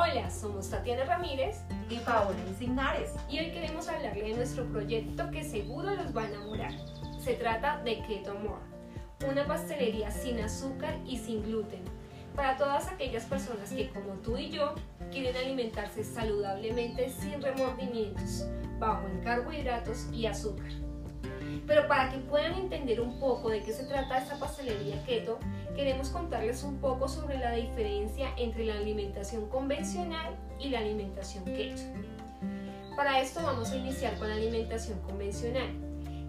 Hola, somos Tatiana Ramírez y Paola Insignares y hoy queremos hablarle de nuestro proyecto que seguro los va a enamorar. Se trata de Keto Amor, una pastelería sin azúcar y sin gluten para todas aquellas personas que como tú y yo quieren alimentarse saludablemente sin remordimientos, bajo en carbohidratos y azúcar. Pero para que puedan entender un poco de qué se trata esta pastelería keto, queremos contarles un poco sobre la diferencia entre la alimentación convencional y la alimentación keto. Para esto vamos a iniciar con la alimentación convencional,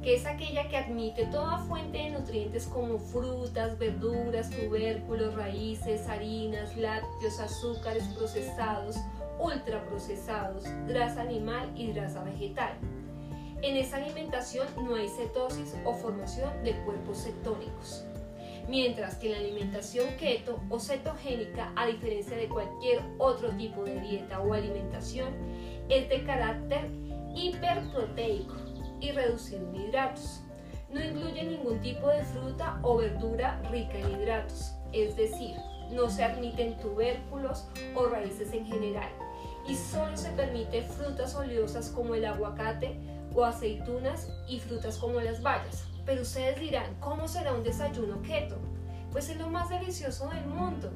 que es aquella que admite toda fuente de nutrientes como frutas, verduras, tubérculos, raíces, harinas, lácteos, azúcares procesados, ultraprocesados, grasa animal y grasa vegetal en esa alimentación no hay cetosis o formación de cuerpos cetónicos. Mientras que la alimentación keto o cetogénica, a diferencia de cualquier otro tipo de dieta o alimentación, es de carácter hiperproteico y reducido en hidratos. No incluye ningún tipo de fruta o verdura rica en hidratos, es decir, no se admiten tubérculos o raíces en general, y solo se permite frutas oleosas como el aguacate, o aceitunas y frutas como las bayas. Pero ustedes dirán, ¿cómo será un desayuno keto? Pues es lo más delicioso del mundo.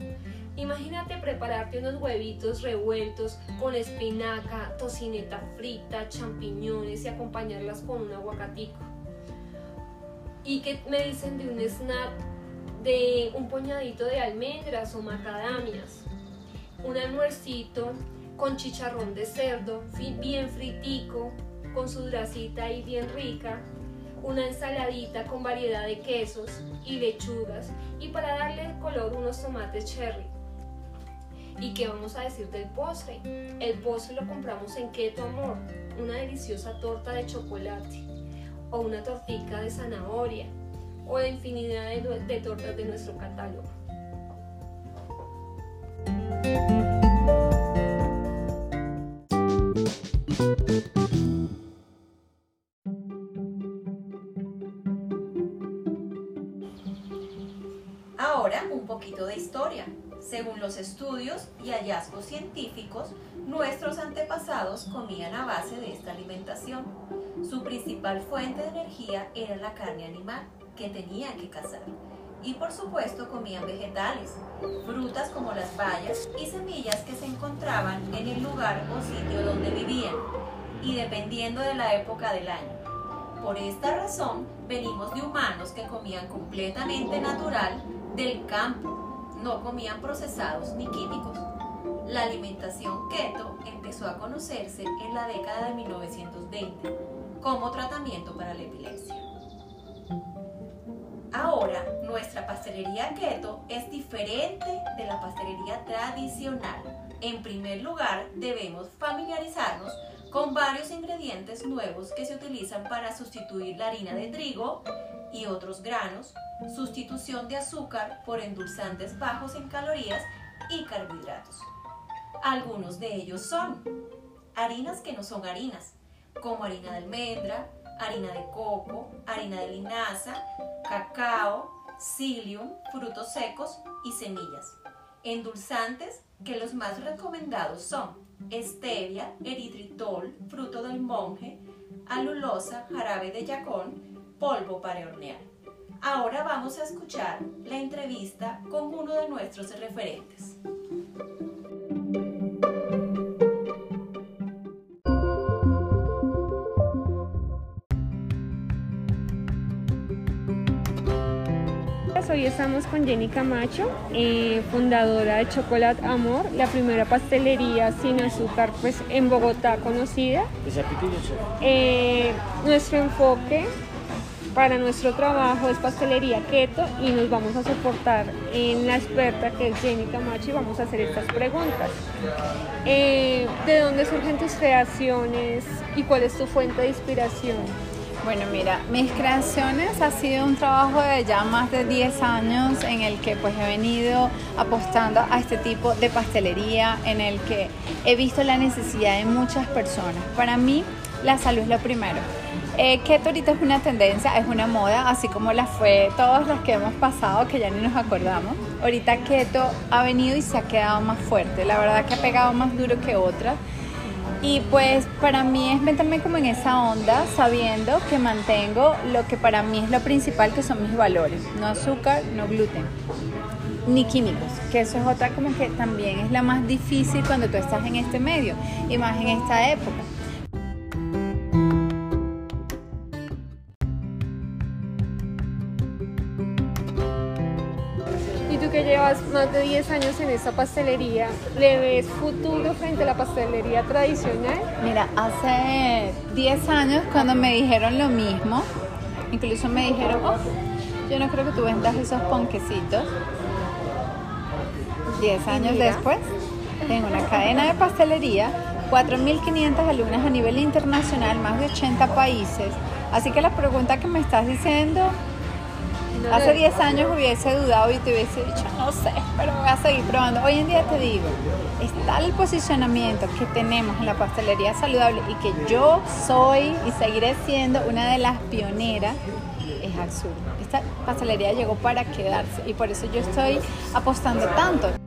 Imagínate prepararte unos huevitos revueltos con espinaca, tocineta frita, champiñones y acompañarlas con un aguacatico. ¿Y qué me dicen de un snack de un puñadito de almendras o macadamias? Un almuercito con chicharrón de cerdo, bien fritico, con su grasita y bien rica, una ensaladita con variedad de quesos y lechugas y para darle color unos tomates cherry. ¿Y qué vamos a decir del postre? El postre lo compramos en Keto Amor, una deliciosa torta de chocolate o una tortica de zanahoria o la infinidad de, de tortas de nuestro catálogo. De historia. Según los estudios y hallazgos científicos, nuestros antepasados comían a base de esta alimentación. Su principal fuente de energía era la carne animal, que tenían que cazar. Y por supuesto comían vegetales, frutas como las bayas y semillas que se encontraban en el lugar o sitio donde vivían, y dependiendo de la época del año. Por esta razón, venimos de humanos que comían completamente natural del campo, no comían procesados ni químicos. La alimentación keto empezó a conocerse en la década de 1920 como tratamiento para la epilepsia. Ahora, nuestra pastelería keto es diferente de la pastelería tradicional. En primer lugar, debemos familiarizarnos con varios ingredientes nuevos que se utilizan para sustituir la harina de trigo y otros granos, sustitución de azúcar por endulzantes bajos en calorías y carbohidratos. Algunos de ellos son harinas que no son harinas, como harina de almendra, harina de coco, harina de linaza, cacao, psyllium, frutos secos y semillas. Endulzantes que los más recomendados son stevia, eritritol, fruto del monje, alulosa, jarabe de yacón, polvo para hornear. Ahora vamos a escuchar la entrevista con uno de nuestros referentes. Hoy estamos con Jenny Camacho, eh, fundadora de Chocolate Amor, la primera pastelería sin azúcar pues, en Bogotá conocida. Eh, nuestro enfoque para nuestro trabajo es pastelería keto y nos vamos a soportar en la experta que es Jenny Camacho y vamos a hacer estas preguntas. Eh, ¿De dónde surgen tus creaciones y cuál es tu fuente de inspiración? Bueno, mira, mis creaciones ha sido un trabajo de ya más de 10 años en el que pues he venido apostando a este tipo de pastelería, en el que he visto la necesidad de muchas personas. Para mí, la salud es lo primero Eh, keto ahorita es una tendencia, es una moda, así como la fue todas las que hemos pasado, que ya ni nos acordamos. Ahorita keto ha venido y se ha quedado más fuerte, la verdad que ha pegado más duro que otras. Y pues para mí es meterme como en esa onda, sabiendo que mantengo lo que para mí es lo principal, que son mis valores. No azúcar, no gluten, ni químicos, que eso es otra como que también es la más difícil cuando tú estás en este medio, y más en esta época. Llevas más de 10 años en esta pastelería, ¿le ves futuro frente a la pastelería tradicional? Mira, hace 10 años cuando me dijeron lo mismo, incluso me dijeron, oh, yo no creo que tú vendas esos ponquecitos. 10 años después, tengo una cadena de pastelería, 4.500 alumnas a nivel internacional, más de 80 países. Así que la pregunta que me estás diciendo Hace 10 años hubiese dudado y te hubiese dicho, no sé, pero voy a seguir probando. Hoy en día te digo, está el posicionamiento que tenemos en la pastelería saludable y que yo soy y seguiré siendo una de las pioneras, es absurdo. Esta pastelería llegó para quedarse y por eso yo estoy apostando tanto.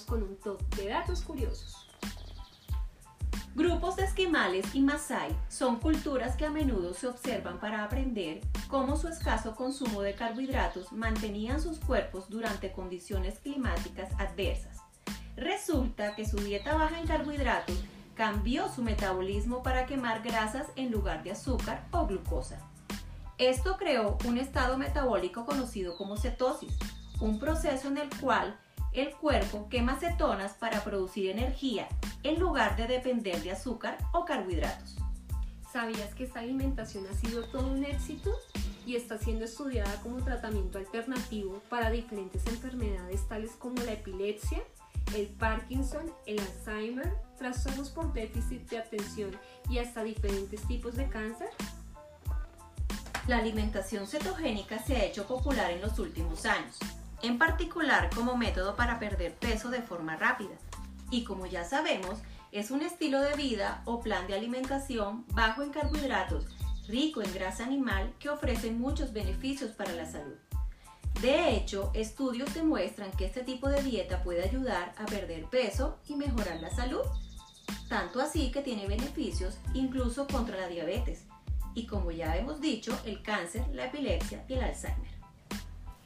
Con un top de datos curiosos. Grupos de esquimales y masái son culturas que a menudo se observan para aprender cómo su escaso consumo de carbohidratos mantenían sus cuerpos durante condiciones climáticas adversas. Resulta que su dieta baja en carbohidratos cambió su metabolismo para quemar grasas en lugar de azúcar o glucosa. Esto creó un estado metabólico conocido como cetosis, un proceso en el cual el cuerpo quema cetonas para producir energía en lugar de depender de azúcar o carbohidratos. ¿Sabías que esta alimentación ha sido todo un éxito y está siendo estudiada como tratamiento alternativo para diferentes enfermedades tales como la epilepsia, el Parkinson, el Alzheimer, trastornos por déficit de atención y hasta diferentes tipos de cáncer? La alimentación cetogénica se ha hecho popular en los últimos años en particular como método para perder peso de forma rápida. Y como ya sabemos, es un estilo de vida o plan de alimentación bajo en carbohidratos, rico en grasa animal que ofrece muchos beneficios para la salud. De hecho, estudios demuestran que este tipo de dieta puede ayudar a perder peso y mejorar la salud, tanto así que tiene beneficios incluso contra la diabetes y como ya hemos dicho, el cáncer, la epilepsia y el Alzheimer.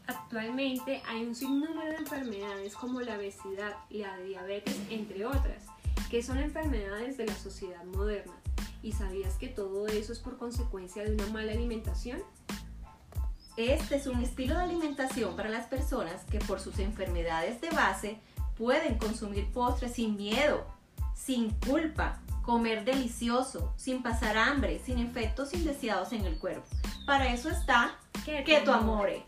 Actualmente hay un sinnúmero de enfermedades como la obesidad y la diabetes, entre otras, que son enfermedades de la sociedad moderna. ¿Y sabías que todo eso es por consecuencia de una mala alimentación? Este es un estilo de alimentación para las personas que por sus enfermedades de base pueden consumir postres sin miedo, sin culpa, comer delicioso, sin pasar hambre, sin efectos indeseados en el cuerpo. Para eso está Keto Amore.